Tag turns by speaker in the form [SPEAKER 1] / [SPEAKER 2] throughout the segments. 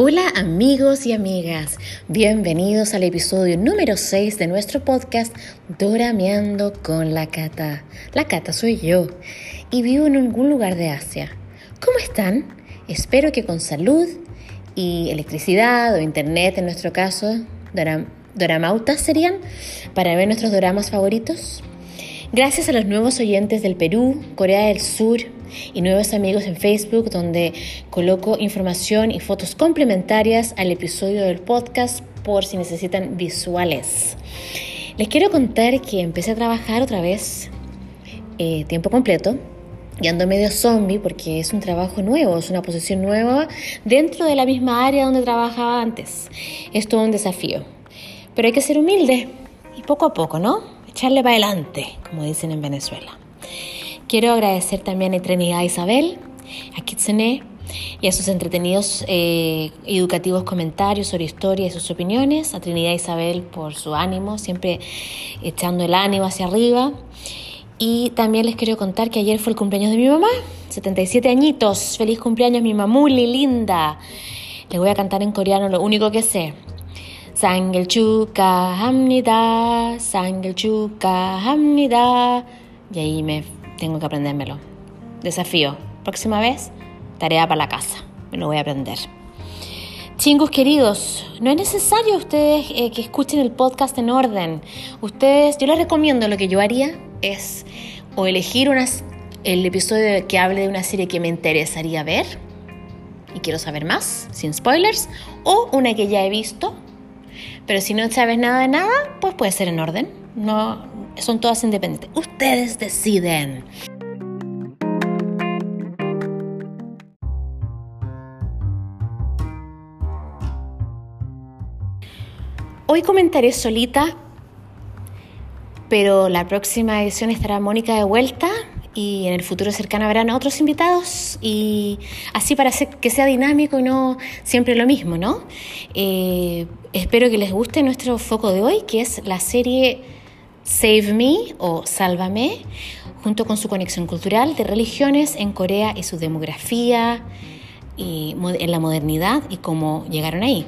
[SPEAKER 1] Hola amigos y amigas, bienvenidos al episodio número 6 de nuestro podcast Dorameando con la Cata. La Cata soy yo y vivo en algún lugar de Asia. ¿Cómo están? Espero que con salud y electricidad o internet en nuestro caso, doramautas serían, para ver nuestros doramas favoritos. Gracias a los nuevos oyentes del Perú, Corea del Sur y nuevos amigos en Facebook donde coloco información y fotos complementarias al episodio del podcast por si necesitan visuales. Les quiero contar que empecé a trabajar otra vez eh, tiempo completo y ando medio zombie porque es un trabajo nuevo, es una posición nueva dentro de la misma área donde trabajaba antes. Es todo un desafío. Pero hay que ser humilde y poco a poco, ¿no? echarle para adelante, como dicen en Venezuela. Quiero agradecer también a Trinidad Isabel, a Kitsune y a sus entretenidos eh, educativos comentarios sobre historia y sus opiniones, a Trinidad Isabel por su ánimo, siempre echando el ánimo hacia arriba. Y también les quiero contar que ayer fue el cumpleaños de mi mamá, 77 añitos. Feliz cumpleaños, mi mamuli linda. Les voy a cantar en coreano lo único que sé. Sangel Hamnida, Sangel Hamnida. Y ahí me tengo que aprendérmelo. Desafío. Próxima vez, tarea para la casa. Me lo voy a aprender. Chingos queridos, no es necesario ustedes eh, que escuchen el podcast en orden. Ustedes, yo les recomiendo lo que yo haría es o elegir unas, el episodio que hable de una serie que me interesaría ver y quiero saber más, sin spoilers, o una que ya he visto pero si no sabes nada de nada, pues puede ser en orden. No, son todas independientes. Ustedes deciden. Hoy comentaré solita, pero la próxima edición estará Mónica de vuelta y en el futuro cercano habrán otros invitados y así para que sea dinámico y no siempre lo mismo, ¿no? Eh, espero que les guste nuestro foco de hoy, que es la serie Save Me o Sálvame, junto con su conexión cultural de religiones en Corea y su demografía y en la modernidad y cómo llegaron ahí.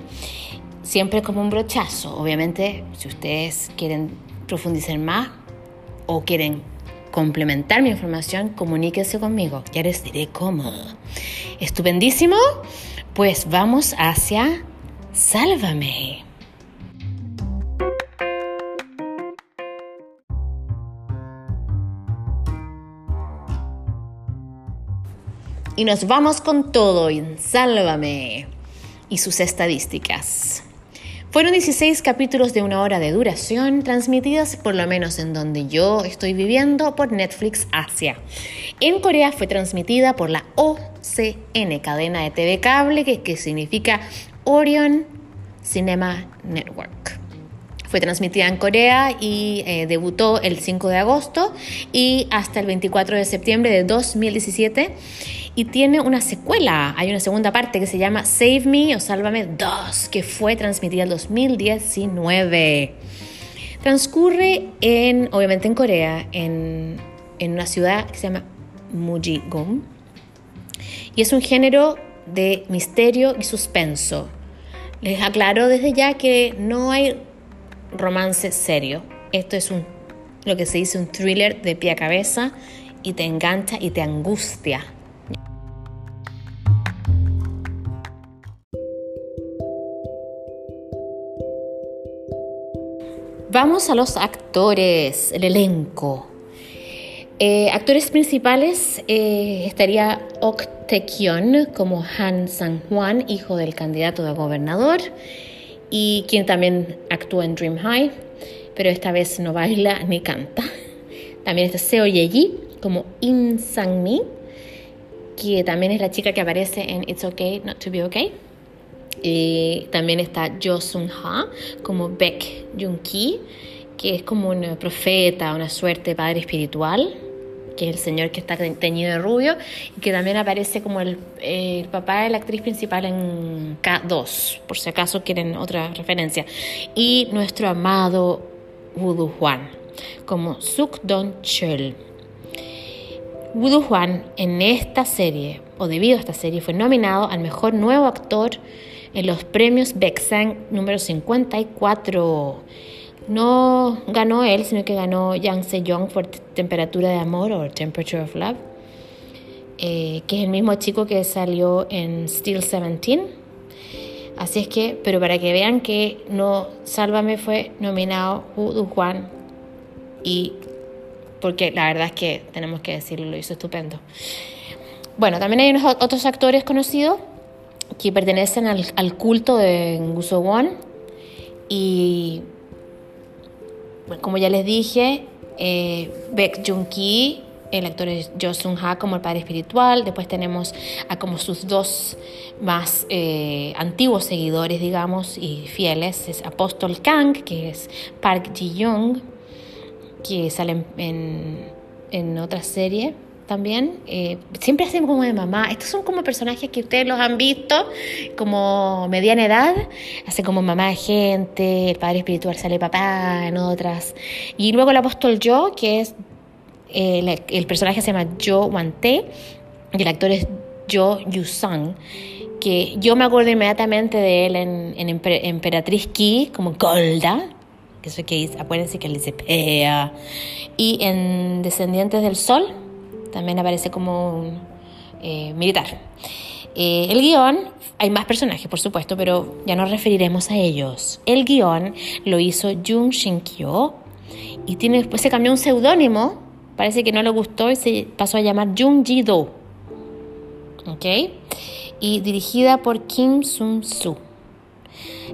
[SPEAKER 1] Siempre como un brochazo, obviamente, si ustedes quieren profundizar más o quieren complementar mi información, comuníquese conmigo. Ya les diré cómo. Estupendísimo. Pues vamos hacia Sálvame. Y nos vamos con todo en Sálvame y sus estadísticas. Fueron 16 capítulos de una hora de duración, transmitidos por lo menos en donde yo estoy viviendo por Netflix Asia. En Corea fue transmitida por la OCN, cadena de TV cable, que, significa Orion Cinema Network. Fue transmitida en Corea y eh, debutó el 5 de agosto y hasta el 24 de septiembre de 2017 y tiene una secuela. Hay una segunda parte que se llama Save Me o Sálvame 2, que fue transmitida en 2019. Transcurre en, obviamente en Corea, en, en una ciudad que se llama Mujigong. Y es un género de misterio y suspenso. Les aclaro desde ya que no hay romance serio. Esto es un, lo que se dice un thriller de pie a cabeza y te engancha y te angustia. Vamos a los actores, el elenco. Eh, actores principales eh, estaría Ok Tae-kyun como Han Sang-hwan, hijo del candidato a gobernador, y quien también actúa en Dream High, pero esta vez no baila ni canta. También está Seo Ye-ji como In Sang-mi, que también es la chica que aparece en It's Okay Not to Be Okay. Y también está Jo Sung Ha como Baek Jung Ki, que es como un profeta, una suerte padre espiritual, que es el señor que está teñido de rubio, y que también aparece como el, papá de la actriz principal en K2, por si acaso quieren otra referencia. Y nuestro amado Wudu Juan, como Suk Don Chul. Wudu Juan en esta serie, o debido a esta serie, fue nominado al mejor nuevo actor en los premios Bexan número 54. No ganó él, sino que ganó Yang Se-young por Temperatura de Amor o Temperature of Love, eh, que es el mismo chico que salió en Steel 17. Así es que, pero para que vean que no, Sálvame fue nominado Hu Juan y porque la verdad es que tenemos que decirlo, lo hizo estupendo. Bueno, también hay unos otros actores conocidos que pertenecen al, culto de Nguso Won y como ya les dije, eh, Baek Jung-ki, el actor es Jo Sung-ha como el padre espiritual, después tenemos a como sus dos más eh, antiguos seguidores, digamos, y fieles, es Apóstol Kang, que es Park Ji-young, que sale en, en otra serie también. Eh, siempre hacen como de mamá. Estos son como personajes que ustedes los han visto como mediana edad. Hace como mamá de gente, el padre espiritual sale papá en otras. Y luego el apóstol Yo, que es eh, el, personaje se llama Jo Wante y el actor es Jo Yusang que yo me acuerdo inmediatamente de él en, en Emperatriz Ki como Golda, que eso que acuérdense que él dice Pea, y en Descendientes del Sol, también aparece como un eh, militar. Eh, el guion, hay más personajes por supuesto, pero ya nos referiremos a ellos. El guion lo hizo Jung Shin-kyo y tiene, después se cambió un seudónimo, parece que no le gustó y se pasó a llamar Jung Ji-do. ¿Ok? Y dirigida por Kim Sung-soo.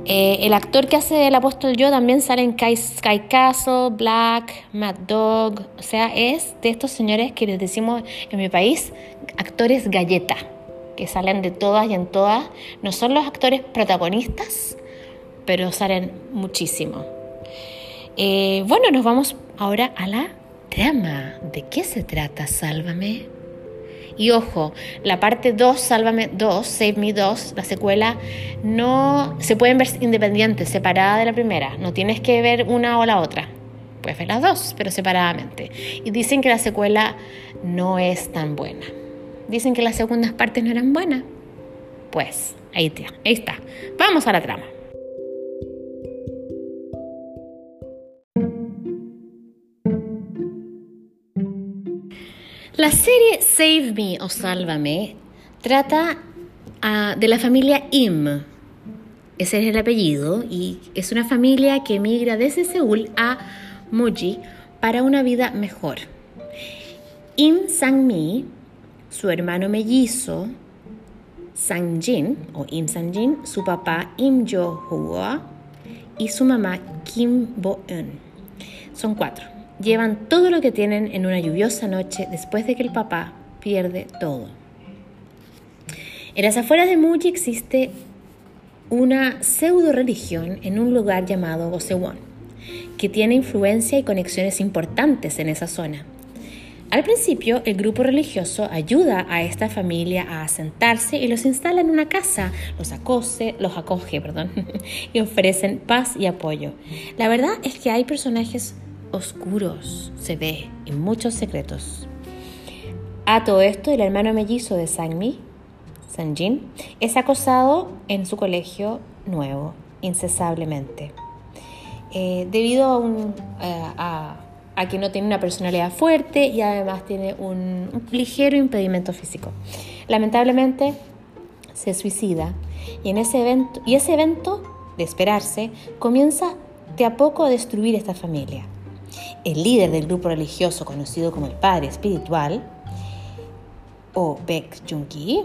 [SPEAKER 1] Eh, el actor que hace el apóstol yo también sale en Sky Castle, Black, Mad Dog. O sea, es de estos señores que les decimos en mi país actores galleta, que salen de todas y en todas. No son los actores protagonistas, pero salen muchísimo. Eh, bueno, nos vamos ahora a la trama. ¿De qué se trata? Sálvame. Y ojo, la parte 2, Sálvame 2, Save Me 2, la secuela, no se pueden ver independientes, separada de la primera. No tienes que ver una o la otra. Puedes ver las dos, pero separadamente. Y dicen que la secuela no es tan buena. Dicen que las segundas partes no eran buenas. Pues ahí ahí está. Vamos a la trama. La serie Save Me o Sálvame trata ah, de la familia Im. Ese es el apellido y es una familia que emigra desde Seúl a Muji para una vida mejor. Im Sang-mi, su hermano mellizo Sang-jin o Im Sang-jin, su papá Im Jo-hwa y su mamá Kim Bo-eun. Son cuatro llevan todo lo que tienen en una lluviosa noche después de que el papá pierde todo. En las afueras de Muji existe una pseudo religión en un lugar llamado Gosewon, que tiene influencia y conexiones importantes en esa zona. Al principio, el grupo religioso ayuda a esta familia a asentarse y los instala en una casa, los acoge, los acoge perdón, y ofrecen paz y apoyo. La verdad es que hay personajes oscuros se ve y muchos secretos. A todo esto, el hermano mellizo de Sangmi, Sanjin, es acosado en su colegio nuevo, incesablemente. Eh, debido eh, a, que no tiene una personalidad fuerte y además tiene un, un ligero impedimento físico. Lamentablemente se suicida y, en ese evento, y ese evento, de esperarse, comienza de a poco a destruir esta familia el líder del grupo religioso conocido como el Padre Espiritual, o Baek Jung-ki,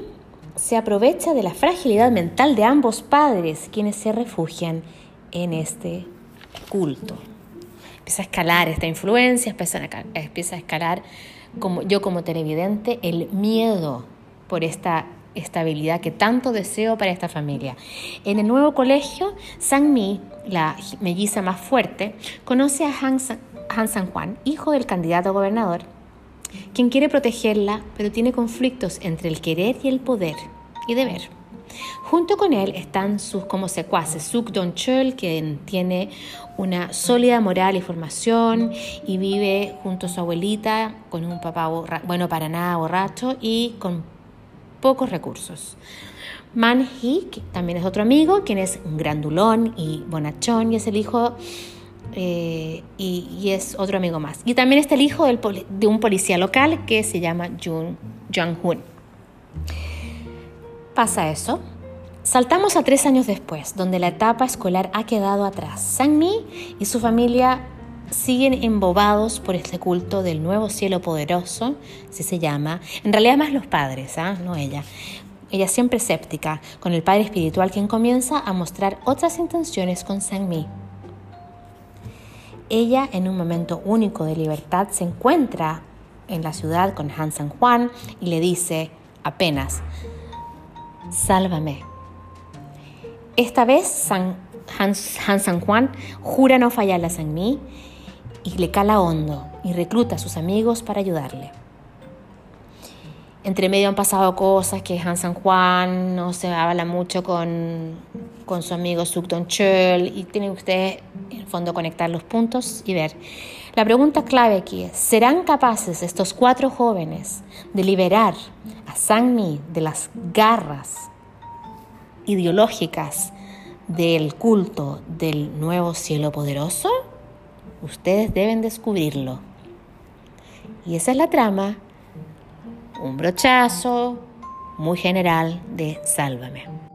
[SPEAKER 1] se aprovecha de la fragilidad mental de ambos padres, quienes se refugian en este culto. Empieza a escalar esta influencia, empieza a, escalar, como, yo como televidente, el miedo por esta estabilidad que tanto deseo para esta familia. En el nuevo colegio, Sang-mi, la melliza más fuerte, conoce a Han han San Juan, hijo del candidato a gobernador, quien quiere protegerla, pero tiene conflictos entre el querer y el poder y deber. Junto con él están sus como secuaces, Suk Don Chul, quien tiene una sólida moral y formación y vive junto a su abuelita con un papá bueno para nada borracho y con pocos recursos. Man Hee, también es otro amigo, quien es grandulón y bonachón y es el hijo eh, y, es otro amigo más. Y también está el hijo de un policía local que se llama Jung Jang-hoon. Pasa eso. Saltamos a tres años después, donde la etapa escolar ha quedado atrás. Sang-mi y su familia siguen embobados por este culto del nuevo cielo poderoso, así se llama. En realidad más los padres, ¿ah? no ella. Ella siempre escéptica, con el padre espiritual quien comienza a mostrar otras intenciones con Sang-mi. Ella, en un momento único de libertad, se encuentra en la ciudad con Han San Juan y le dice apenas, sálvame. Esta vez Han, San Juan jura no fallarle a San Mi y le cala hondo y recluta a sus amigos para ayudarle. Entre medio han pasado cosas que Han San Juan no se habla mucho con, con su amigo Sukton Chul y tienen ustedes en el fondo conectar los puntos y ver. La pregunta clave aquí es, ¿serán capaces estos cuatro jóvenes de liberar a Sang-mi de las garras ideológicas del culto del nuevo cielo poderoso? Ustedes deben descubrirlo. Y esa es la trama un brochazo muy general de Sálvame.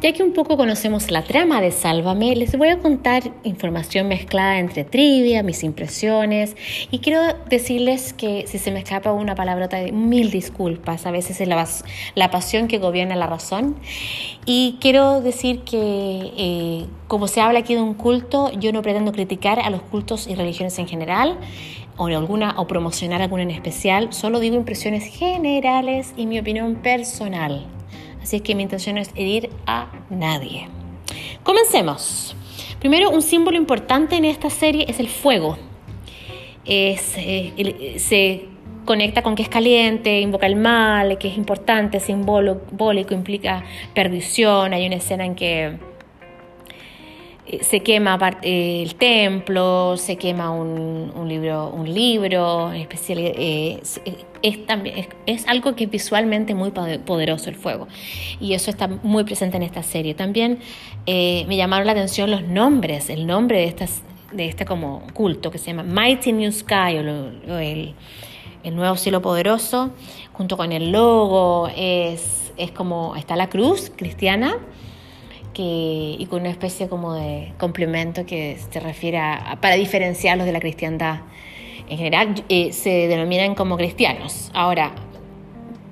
[SPEAKER 1] Ya que un poco conocemos la trama de Sálvame, les voy a contar información mezclada entre trivia, mis impresiones y quiero decirles que si se me escapa una palabrota, mil disculpas, a veces es la, pasión que gobierna la razón. Y quiero decir que eh, como se habla aquí de un culto, yo no pretendo criticar a los cultos y religiones en general o alguna o promocionar alguna en especial, solo digo impresiones generales y mi opinión personal. Así es que mi intención es herir a nadie. Comencemos. Primero, un símbolo importante en esta serie es el fuego. Es, eh, se conecta con que es caliente, invoca el mal, que es importante, simbólico, implica perdición. Hay una escena en que eh, se quema eh, el templo, se quema un, libro, un libro especial. Eh, es, también, es, algo que es visualmente muy poderoso el fuego y eso está muy presente en esta serie. También me llamaron la atención los nombres, el nombre de, estas, de este como culto que se llama Mighty New Sky o, el, el, Nuevo Cielo Poderoso, junto con el logo, es, es como está la cruz cristiana y con una especie como de complemento que se refiere a, para diferenciarlos de la cristiandad. En general eh, se denominan como cristianos. Ahora,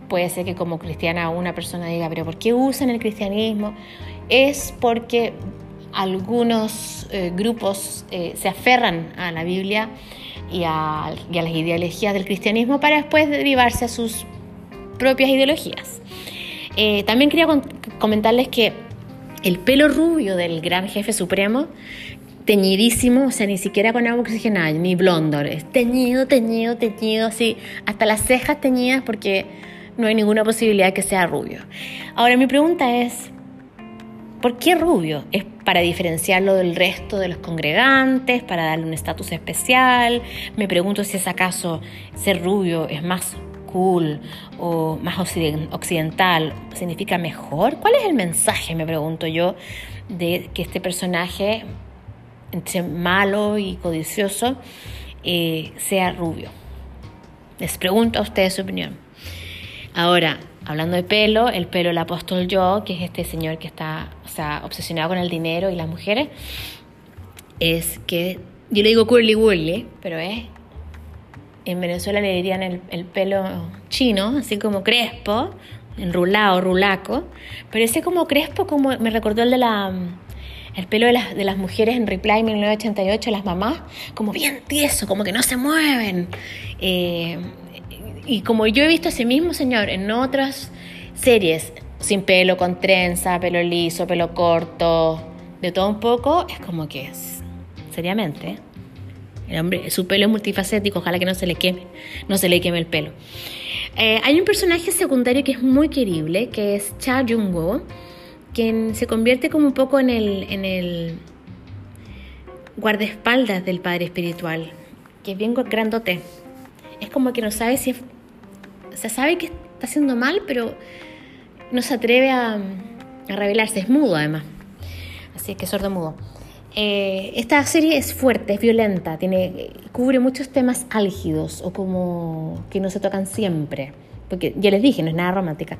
[SPEAKER 1] puede ser que como cristiana una persona diga, pero ¿por qué usan el cristianismo? Es porque algunos eh, grupos eh, se aferran a la Biblia y a, y a, las ideologías del cristianismo para después derivarse a sus propias ideologías. también quería comentarles que el pelo rubio del gran jefe supremo, teñidísimo, o sea, ni siquiera con agua oxigenada, ni blondo, es teñido, teñido, teñido, así, hasta las cejas teñidas porque no hay ninguna posibilidad de que sea rubio. Ahora mi pregunta es, ¿por qué rubio? ¿Es para diferenciarlo del resto de los congregantes, para darle un estatus especial? Me pregunto si es acaso ser rubio es más cool o más occidental significa mejor? ¿Cuál es el mensaje, me pregunto yo, de que este personaje, entre malo y codicioso, eh, sea rubio? Les pregunto a ustedes su opinión. Ahora, hablando de pelo, el pelo del apóstol yo, que es este señor que está o sea, obsesionado con el dinero y las mujeres, es que yo le digo curly wurly, pero es en Venezuela le dirían el, pelo chino, así como crespo, enrulado, rulaco, pero ese como crespo como me recordó el de la el pelo de las, de las mujeres en Reply 1988, las mamás, como bien tieso, como que no se mueven. Eh, y como yo he visto ese mismo señor en otras series, sin pelo, con trenza, pelo liso, pelo corto, de todo un poco, es como que es, seriamente, el hombre, su pelo es multifacético, ojalá que no se le queme, no se le queme el pelo. Eh, hay un personaje secundario que es muy querible, que es Cha Jung-woo, quien se convierte como un poco en el, en el guardaespaldas del padre espiritual, que es bien grandote. Es como que no sabe si es, o sea, sabe que está haciendo mal, pero no se atreve a, a revelarse. Es mudo además. Así que sordo mudo. Eh, esta serie es fuerte, es violenta, tiene, cubre muchos temas álgidos o como que no se tocan siempre. Porque ya les dije, no es nada romántica.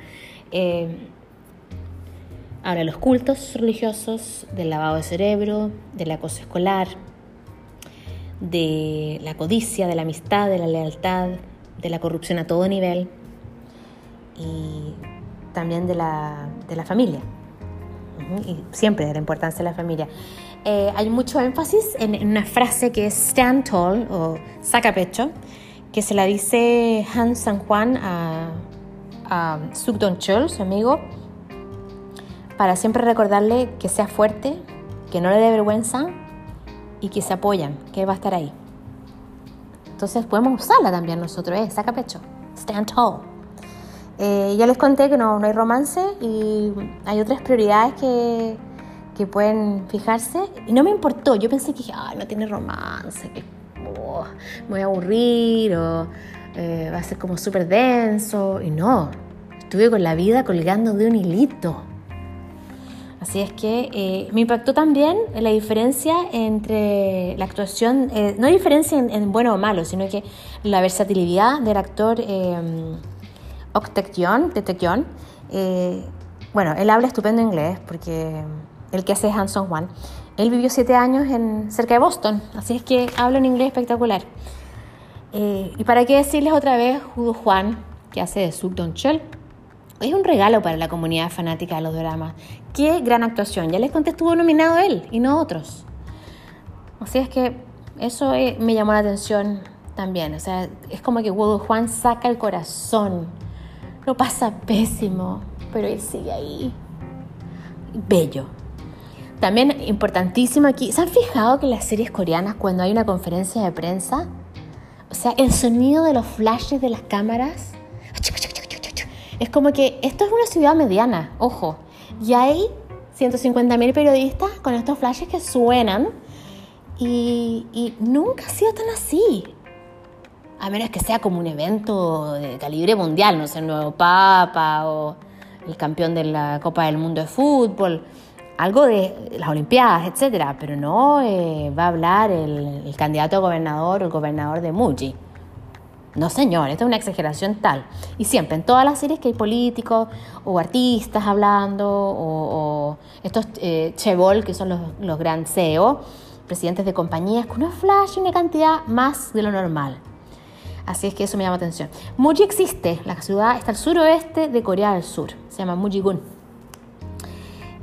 [SPEAKER 1] Eh, ahora, los cultos religiosos, del lavado de cerebro, del acoso escolar, de la codicia, de la amistad, de la lealtad, de la corrupción a todo nivel y también de la, de la familia. Y siempre de la importancia de la familia. Eh, hay mucho énfasis en, una frase que es stand tall o saca pecho, que se la dice Han San Juan a, a Suk Don Chol, su amigo, para siempre recordarle que sea fuerte, que no le dé vergüenza y que se apoyan, que va a estar ahí. Entonces podemos usarla también nosotros, eh, saca pecho, stand tall. Eh, ya les conté que no, no hay romance y hay otras prioridades que, que pueden fijarse. Y no me importó, yo pensé que no tiene romance, que oh, me voy a aburrir o eh, va a ser como súper denso. Y no, estuve con la vida colgando de un hilito. Así es que eh, me impactó también la diferencia entre la actuación, eh, no diferencia en, bueno o malo, sino que la versatilidad del actor eh, de Eh, bueno, él habla estupendo inglés porque el que hace Hanson Juan, él vivió siete años en, cerca de Boston, así es que habla un inglés espectacular. Eh, y para qué decirles otra vez, Judo Juan, que hace de Suk Don Chul, es un regalo para la comunidad fanática de los dramas. Qué gran actuación. Ya les conté, estuvo nominado él y no otros. Así es que eso eh, me llamó la atención también. O sea, es como que Wudu Juan saca el corazón. Lo pasa pésimo, pero él sigue ahí. Bello. También importantísimo aquí, ¿se han fijado que las series coreanas cuando hay una conferencia de prensa, o sea, el sonido de los flashes de las cámaras, es como que esto es una ciudad mediana, ojo, y hay 150.000 periodistas con estos flashes que suenan y, nunca ha sido tan así. A menos que sea como un evento de calibre mundial, no sé, el nuevo Papa o el campeón de la Copa del Mundo de Fútbol algo de las Olimpiadas, etcétera, pero no eh, va a hablar el, candidato a gobernador o el gobernador de Muji. No, señor, esto es una exageración tal. Y siempre, en todas las series que hay políticos o artistas hablando, o, estos eh, chebol, que son los, los gran CEO, presidentes de compañías, con una flash y una cantidad más de lo normal. Así es que eso me llama atención. Muji existe, la ciudad está al suroeste de Corea del Sur, se llama Mujigun.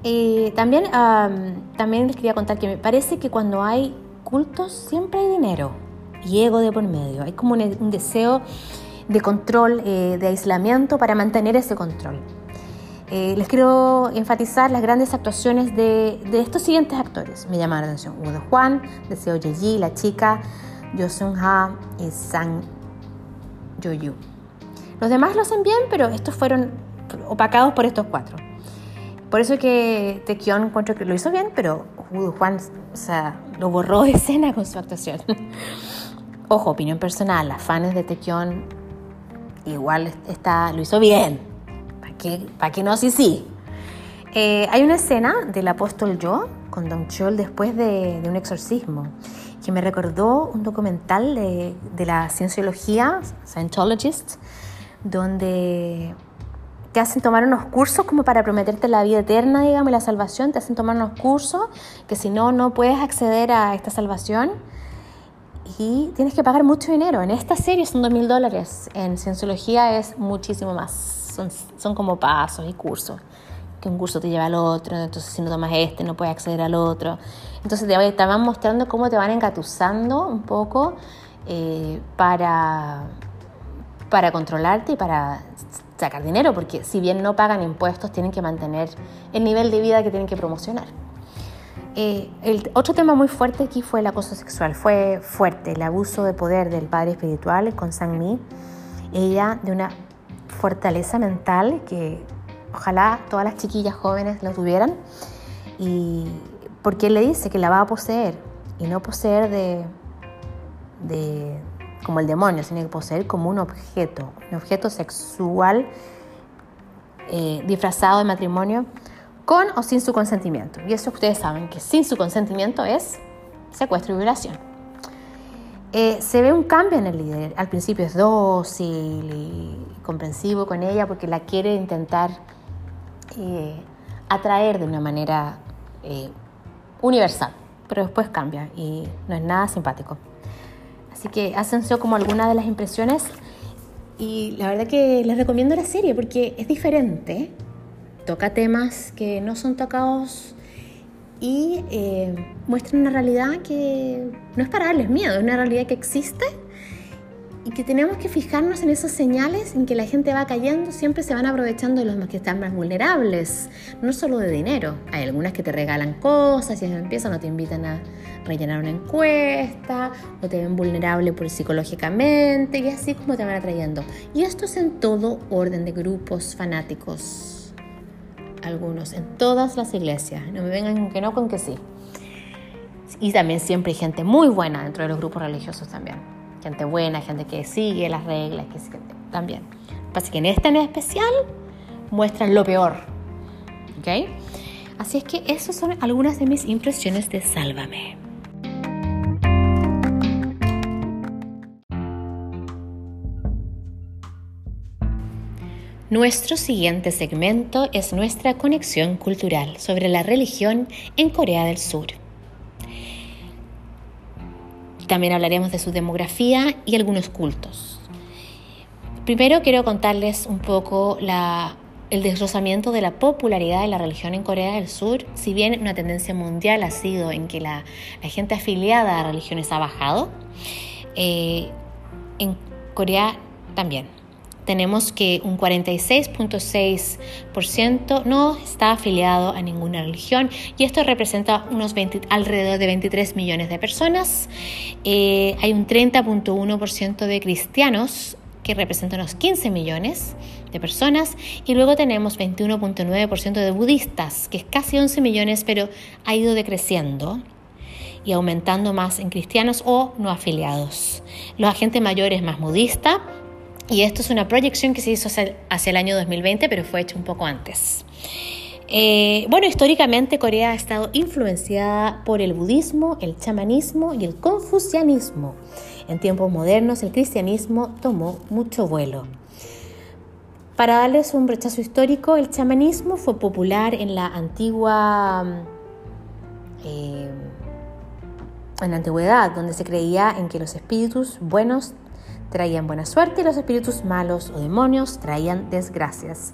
[SPEAKER 1] Eh, también, también les quería contar que me parece que cuando hay cultos siempre hay dinero y ego de por medio. Hay como un, deseo de control, eh, de aislamiento para mantener ese control. Eh, les quiero enfatizar las grandes actuaciones de, estos siguientes actores. Me llamaron la atención. Uno Juan, Deseo Yeji, la chica, Jo Seung Ha y Sang Yu. Los demás lo hacen bien, pero estos fueron opacados por estos cuatro. Por eso que Tequion encuentro que lo hizo bien, pero Juan o sea, lo borró de escena con su actuación. Ojo, opinión personal, las fans de Tequion igual está, lo hizo bien. ¿Para qué, para qué no? Sí, sí. Eh, hay una escena del apóstol Yo con Don Chol después de, un exorcismo que me recordó un documental de, de la cienciología, Scientologist, donde te hacen tomar unos cursos como para prometerte la vida eterna, digamos, la salvación, te hacen tomar unos cursos que si no, no puedes acceder a esta salvación y tienes que pagar mucho dinero. En esta serie son dos mil dólares, en cienciología es muchísimo más, son, son como pasos y cursos que un curso te lleva al otro, entonces si no tomas este no puedes acceder al otro. Entonces te, te van mostrando cómo te van engatusando un poco eh, para, para controlarte y para sacar dinero, porque si bien no pagan impuestos, tienen que mantener el nivel de vida que tienen que promocionar. Eh, el otro tema muy fuerte aquí fue el acoso sexual, fue fuerte el abuso de poder del padre espiritual con Sang Mi, ella de una fortaleza mental que ojalá todas las chiquillas jóvenes lo tuvieran, y porque él le dice que la va a poseer, y no poseer de, de como el demonio, sino que poseer como un objeto, un objeto sexual eh, disfrazado de matrimonio con o sin su consentimiento. Y eso ustedes saben que sin su consentimiento es secuestro y violación. Eh, se ve un cambio en el líder. Al principio es dócil y comprensivo con ella porque la quiere intentar eh, atraer de una manera universal, pero después cambia y no es nada simpático. Así que hacen como algunas de las impresiones. Y la verdad que les recomiendo la serie porque es diferente, toca temas que no son tocados y eh, muestra una realidad que no es para darles miedo, es una realidad que existe y que tenemos que fijarnos en esas señales en que la gente va cayendo, siempre se van aprovechando de los que están más vulnerables, no solo de dinero. Hay algunas que te regalan cosas y empiezan o te invitan a rellenar una encuesta o te ven vulnerable por psicológicamente y así como te van atrayendo. Y esto es en todo orden de grupos fanáticos, algunos, en todas las iglesias. No me vengan con que no, con que sí. Y también siempre hay gente muy buena dentro de los grupos religiosos también gente buena, gente que sigue las reglas, que también. Así que en este en especial muestran lo peor. ¿Ok? Así es que esas son algunas de mis impresiones de Sálvame. Nuestro siguiente segmento es nuestra conexión cultural sobre la religión en Corea del Sur. También hablaremos de su demografía y algunos cultos. Primero quiero contarles un poco el desglosamiento de la popularidad de la religión en Corea del Sur. Si bien una tendencia mundial ha sido en que la, gente afiliada a religiones ha bajado, eh, en Corea también tenemos que un 46.6% no está afiliado a ninguna religión y esto representa unos alrededor de 23 millones de personas. Eh, hay un 30.1% de cristianos que representa unos 15 millones de personas y luego tenemos 21.9% de budistas, que es casi 11 millones, pero ha ido decreciendo y aumentando más en cristianos o no afiliados. Los agentes mayores más budista, y esto es una proyección que se hizo hacia, el año 2020, pero fue hecha un poco antes. Eh, bueno, históricamente Corea ha estado influenciada por el budismo, el chamanismo y el confucianismo. En tiempos modernos el cristianismo tomó mucho vuelo. Para darles un rechazo histórico, el chamanismo fue popular en la antigua eh, en la antigüedad, donde se creía en que los espíritus buenos traían buena suerte y los espíritus malos o demonios traían desgracias.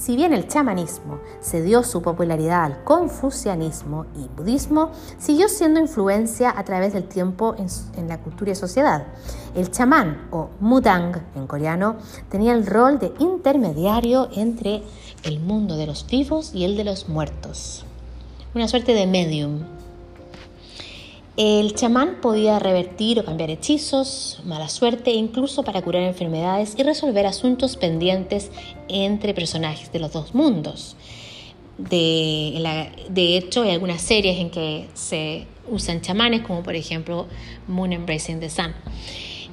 [SPEAKER 1] Si bien el chamanismo se dio su popularidad al confucianismo y budismo, siguió siendo influencia a través del tiempo en, la cultura y sociedad. El chamán o mudang en coreano tenía el rol de intermediario entre el mundo de los vivos y el de los muertos. Una suerte de medium el chamán podía revertir o cambiar hechizos, mala suerte incluso para curar enfermedades y resolver asuntos pendientes entre personajes de los dos mundos. De, hecho, hay algunas series en que se usan chamanes, como por ejemplo Moon Embracing the Sun.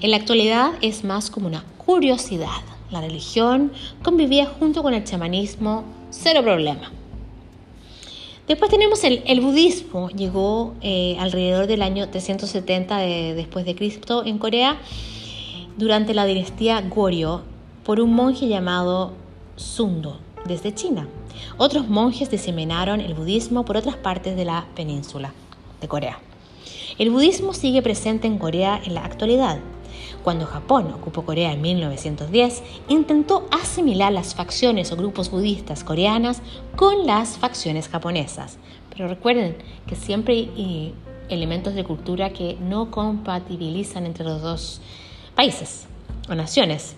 [SPEAKER 1] En la actualidad es más como una curiosidad. La religión convivía junto con el chamanismo, cero problema. Después tenemos el, budismo, llegó eh, alrededor del año 370 después de Cristo en Corea durante la dinastía Goryeo por un monje llamado Sundo desde China. Otros monjes diseminaron el budismo por otras partes de la península de Corea. El budismo sigue presente en Corea en la actualidad. Cuando Japón ocupó Corea en 1910, intentó asimilar las facciones o grupos budistas coreanas con las facciones japonesas. Pero recuerden que siempre hay elementos de cultura que no compatibilizan entre los dos países o naciones.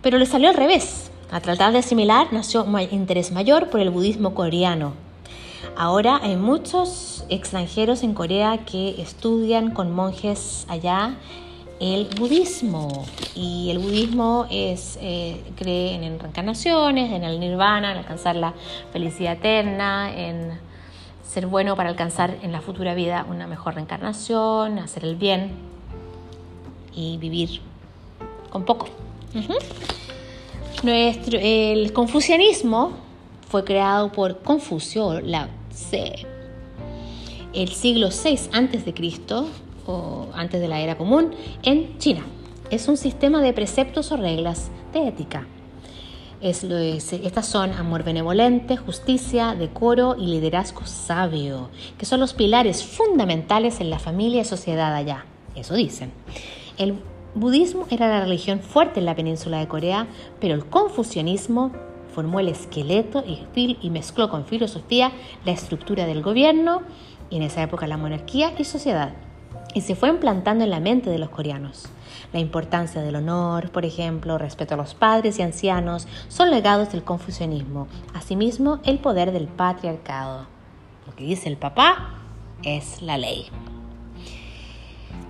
[SPEAKER 1] Pero le salió al revés. A tratar de asimilar nació un interés mayor por el budismo coreano. Ahora hay muchos extranjeros en Corea que estudian con monjes allá el budismo. Y el budismo es, eh, cree en reencarnaciones, en el nirvana, en alcanzar la felicidad eterna, en ser bueno para alcanzar en la futura vida una mejor reencarnación, hacer el bien y vivir con poco. Nuestro, el confucianismo fue creado por Confucio, la C, el siglo VI a.C. o antes de la era común en China. Es un sistema de preceptos o reglas de ética. Es estas son amor benevolente, justicia, decoro y liderazgo sabio, que son los pilares fundamentales en la familia y sociedad allá. Eso dicen. El budismo era la religión fuerte en la península de Corea, pero el confucianismo formó el esqueleto y, y mezcló con filosofía la estructura del gobierno y en esa época la monarquía y sociedad, y se fue implantando en la mente de los coreanos. La importancia del honor, por ejemplo, respeto a los padres y ancianos, son legados del confucianismo. Asimismo, el poder del patriarcado. Lo que dice el papá es la ley.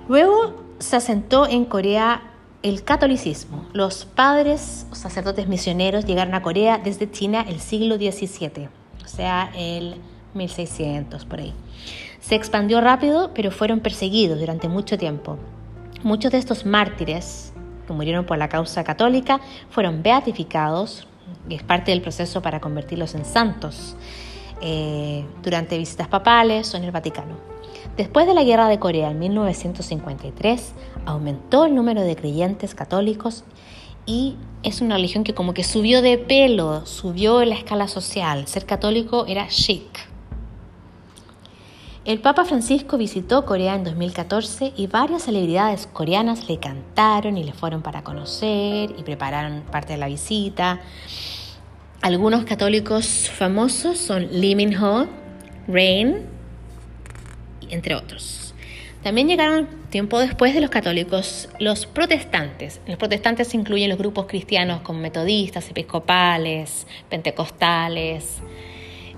[SPEAKER 1] Luego se asentó en Corea el catolicismo. Los padres o sacerdotes misioneros llegaron a Corea desde China el siglo XVII, o sea, el 1600 por ahí. Se expandió rápido, pero fueron perseguidos durante mucho tiempo. Muchos de estos mártires que murieron por la causa católica fueron beatificados, y es parte del proceso para convertirlos en santos, eh, durante visitas papales o en el Vaticano. Después de la Guerra de Corea en 1953, aumentó el número de creyentes católicos y es una religión que como que subió de pelo, subió en la escala social. Ser católico era chic. El Papa Francisco visitó Corea en 2014 y varias celebridades coreanas le cantaron y le fueron para conocer y prepararon parte de la visita. Algunos católicos famosos son Lee Min-ho, Rain, entre otros. También llegaron tiempo después de los católicos los protestantes. Los protestantes incluyen los grupos cristianos como metodistas, episcopales, pentecostales,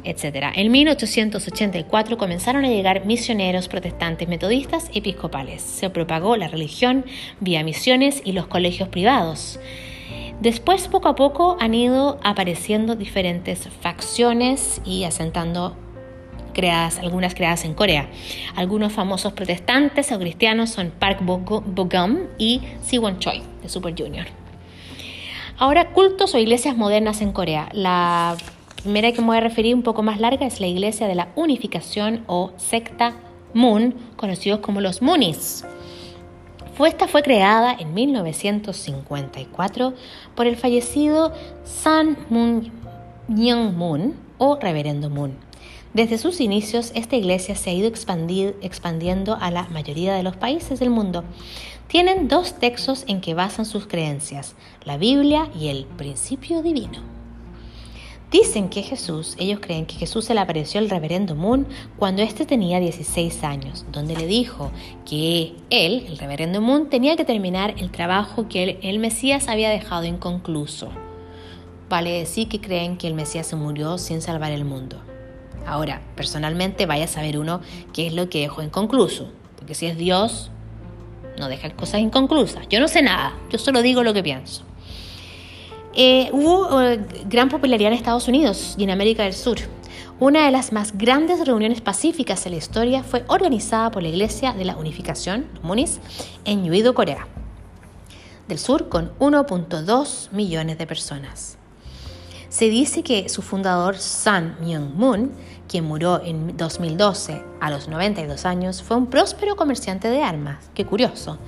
[SPEAKER 1] etc. En 1884 comenzaron a llegar misioneros protestantes, metodistas y episcopales. Se propagó la religión vía misiones y los colegios privados. Después, poco a poco, han ido apareciendo diferentes facciones y asentando creadas, algunas creadas en Corea. Algunos famosos protestantes o cristianos son Park Bo-gum y Siwon Choi de Super Junior. Ahora, cultos o iglesias modernas en Corea. La primera que me voy a referir un poco más larga es la Iglesia de la Unificación o secta Moon, conocidos como los Moonies. Esta fue creada en 1954 por el fallecido San Moon Young Moon o Reverendo Moon. Desde sus inicios, esta iglesia se ha ido expandiendo a la mayoría de los países del mundo. Tienen dos textos en que basan sus creencias, la Biblia y el principio divino. Dicen que Jesús, ellos creen que Jesús se le apareció al reverendo Moon cuando éste tenía 16 años, donde le dijo que él, el reverendo Moon, tenía que terminar el trabajo que el, Mesías había dejado inconcluso. Vale decir que creen que el Mesías se murió sin salvar el mundo. Ahora, personalmente vaya a saber uno qué es lo que dejó inconcluso, porque si es Dios, no deja cosas inconclusas. Yo no sé nada, yo solo digo lo que pienso. Eh, hubo eh, gran popularidad en Estados Unidos y en América del Sur. Una de las más grandes reuniones pacíficas en la historia fue organizada por la Iglesia de la Unificación, Munis, en Yuido, Corea del Sur, con 1.2 millones de personas. Se dice que su fundador, San Myung-moon, quien murió en 2012 a los 92 años, fue un próspero comerciante de armas. Qué curioso.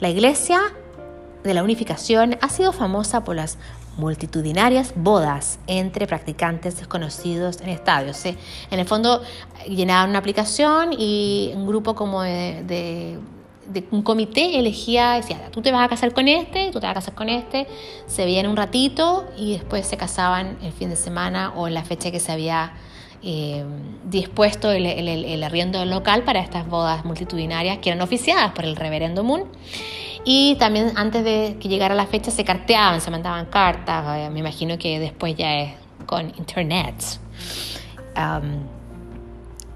[SPEAKER 1] La Iglesia de la Unificación ha sido famosa por las multitudinarias bodas entre practicantes desconocidos en estadios. En el fondo llenaban una aplicación y un grupo como de, un comité elegía, decía, tú te vas a casar con este, tú te vas a casar con este, se veían un ratito y después se casaban el fin de semana o en la fecha que se había eh, dispuesto el, el, arriendo local para estas bodas multitudinarias que eran oficiadas por el reverendo Moon. Y también antes de que llegara la fecha se carteaban, se mandaban cartas, eh, me imagino que después ya es con internet.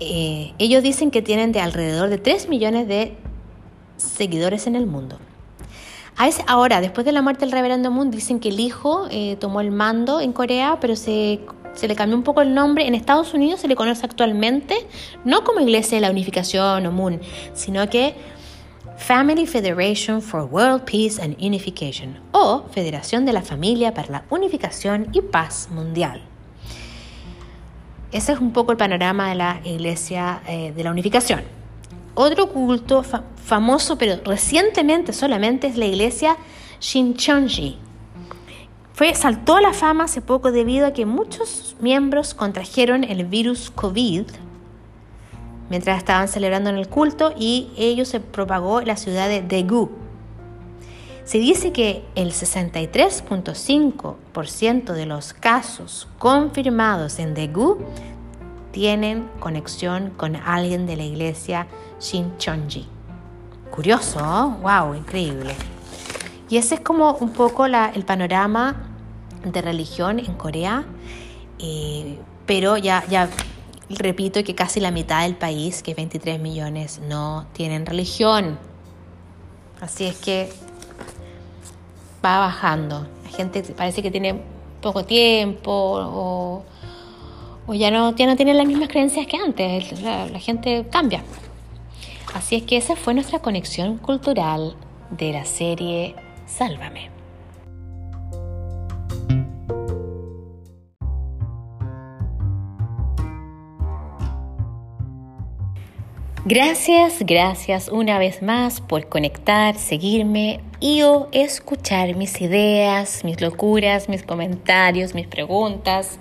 [SPEAKER 1] Eh, ellos dicen que tienen de alrededor de 3 millones de seguidores en el mundo. ahora, después de la muerte del reverendo Moon, dicen que el hijo tomó el mando en Corea, pero se se le cambió un poco el nombre. En Estados Unidos se le conoce actualmente no como Iglesia de la Unificación o MUN, sino que Family Federation for World Peace and Unification o Federación de la Familia para la Unificación y Paz Mundial. Ese es un poco el panorama de la Iglesia eh, de la Unificación. Otro culto famoso, pero recientemente solamente, es la Iglesia Shincheonji. Fue, saltó a la fama hace poco debido a que muchos miembros contrajeron el virus COVID mientras estaban celebrando en el culto y ello se propagó en la ciudad de Daegu. Se dice que el 63.5% de los casos confirmados en Daegu tienen conexión con alguien de la iglesia Shincheonji. Curioso, wow, increíble. Y ese es como un poco el panorama de religión en Corea, eh, pero ya, ya repito que casi la mitad del país, que es 23 millones, no tienen religión. Así es que va bajando. La gente parece que tiene poco tiempo o, ya, no, ya no tiene las mismas creencias que antes. La gente cambia. Así es que esa fue nuestra conexión cultural de la serie Sálvame. Gracias, gracias una vez más por conectar, seguirme y o escuchar mis ideas, mis locuras, mis comentarios, mis preguntas,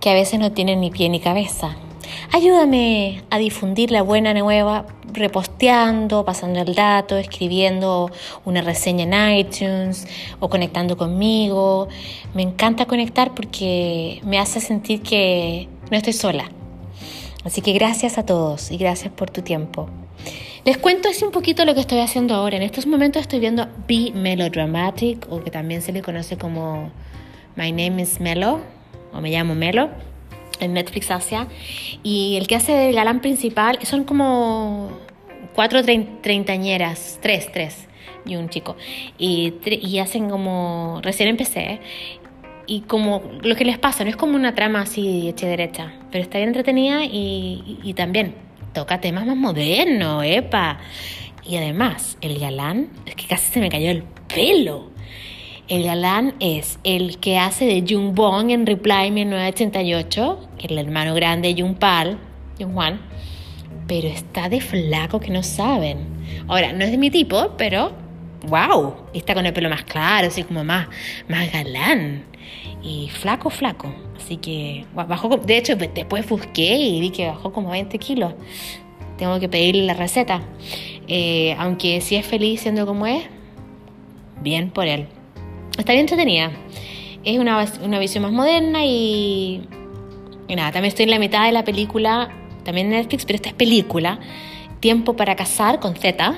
[SPEAKER 1] que a veces no tienen ni pie ni cabeza. Ayúdame a difundir la buena nueva reposteando, pasando el dato, escribiendo una reseña en iTunes o conectando conmigo. Me encanta conectar porque me hace sentir que no estoy sola Así que gracias a todos y gracias por tu tiempo. Les cuento así un poquito lo que estoy haciendo ahora. En estos momentos estoy viendo Be Melodramatic, o que también se le conoce como My Name is Melo, o me llamo Melo, en Netflix Asia. Y el que hace del galán principal son como cuatro treintañeras, tres, tres, y un chico. Y, y hacen como, recién empecé, y como lo que les pasa, no es como una trama así hecha derecha, pero está bien entretenida y, también toca temas más modernos, epa. Y además, el galán, es que casi se me cayó el pelo. El galán es el que hace de Jung Bong en Reply 1988, que el hermano grande de Jung Pal, Jung Juan, pero está de flaco que no saben. Ahora, no es de mi tipo, pero wow, está con el pelo más claro, así como más, más galán y flaco, flaco. Así que bajó, de hecho, después busqué y vi que bajó como 20 kilos. Tengo que pedirle la receta. Eh, aunque si es feliz siendo como es, bien por él. Está bien entretenida. Es una, una visión más moderna y, y nada, también estoy en la mitad de la película, también Netflix, pero esta es película. Tiempo para cazar con Z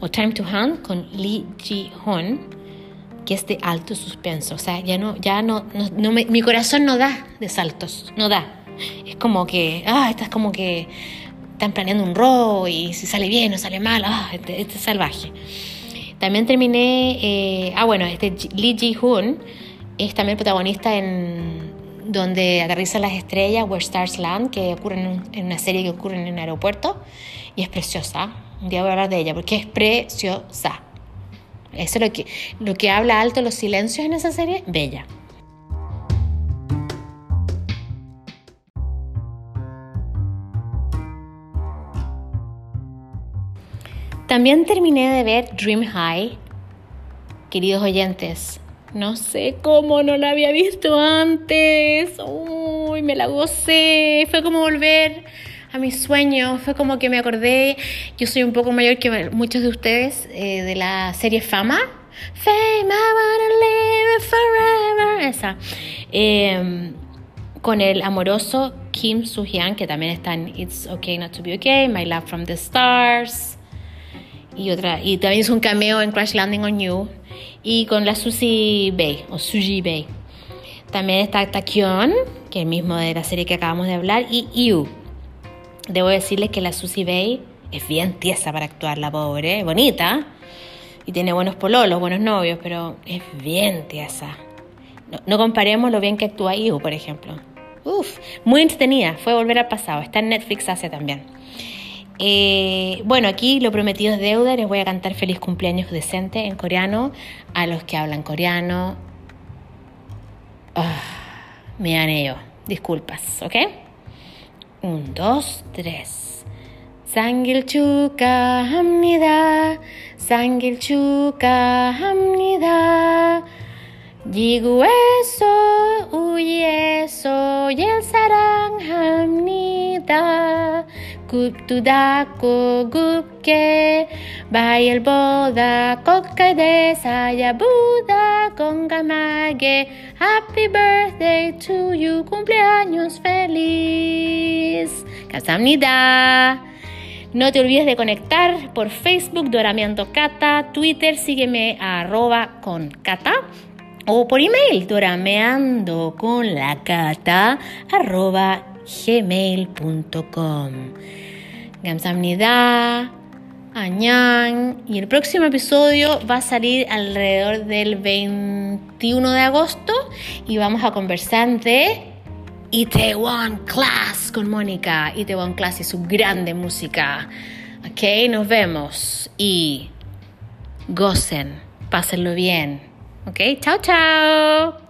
[SPEAKER 1] o Time to Hunt con Lee Ji-hoon que es de alto suspenso. O sea, ya no, ya no, mi corazón no da de saltos, no da. Es como que, ah, estás como que están planeando un robo y si sale bien o sale mal, ah, este, este es salvaje. También terminé, eh, ah, bueno, este Lee Ji-hoon es también protagonista en donde aterrizan las estrellas, Where Stars Land, que ocurre en, en, una serie que ocurre en un aeropuerto y es preciosa. Un día voy a hablar de ella porque es preciosa. Eso es lo que, lo que habla alto los silencios en esa serie, bella. También terminé de ver Dream High, queridos oyentes. No sé cómo no la había visto antes. Uy, me la gocé. Fue como volver a mis sueños. Fue como que me acordé, yo soy un poco mayor que muchos de ustedes, eh, de la serie Fama. Fame, I wanna live forever. Esa. Em, con el amoroso Kim Soo-hyun, que también está en It's Okay Not to Be Okay, My Love from the Stars. Y, otra, y también es un cameo en Crash Landing on You. Y con la Susie Bay, o Suji Bay. También está Taekyon, que es el mismo de la serie que acabamos de hablar, y Yu, Debo decirles que la Susie Bay es bien tiesa para actuar, la pobre, bonita y tiene buenos pololos, buenos novios, pero es bien tiesa. No, comparemos lo bien que actúa Ivo, por ejemplo. Uf, muy entretenida, fue Volver al Pasado, está en Netflix hace también. Eh, bueno, aquí lo prometido es deuda, les voy a cantar feliz cumpleaños decente en coreano a los que hablan coreano. Ah, me dan ello, disculpas, ¿ok? Un, dos, tres. Sangil 축하합니다. Sangil 축하합니다. 지구에서 우리에서 예 사랑합니다. 굽도 닫고 굽게 Vaya el boda, coca de saya Buda, congamage. Happy birthday to you, cumpleaños feliz. Casamnida. No te olvides de conectar por Facebook Doramiando Cata, Twitter sígueme a arroba con Cata o por email dorameando con la cata arroba gmail.com. Gamsamnida. Añan. Y el próximo episodio va a salir alrededor del 21 de agosto y vamos a conversar de Itaewon Class con Mónica. Itaewon Class y su grande música. Ok, nos vemos y gocen, pásenlo bien. Ok, chao, chao.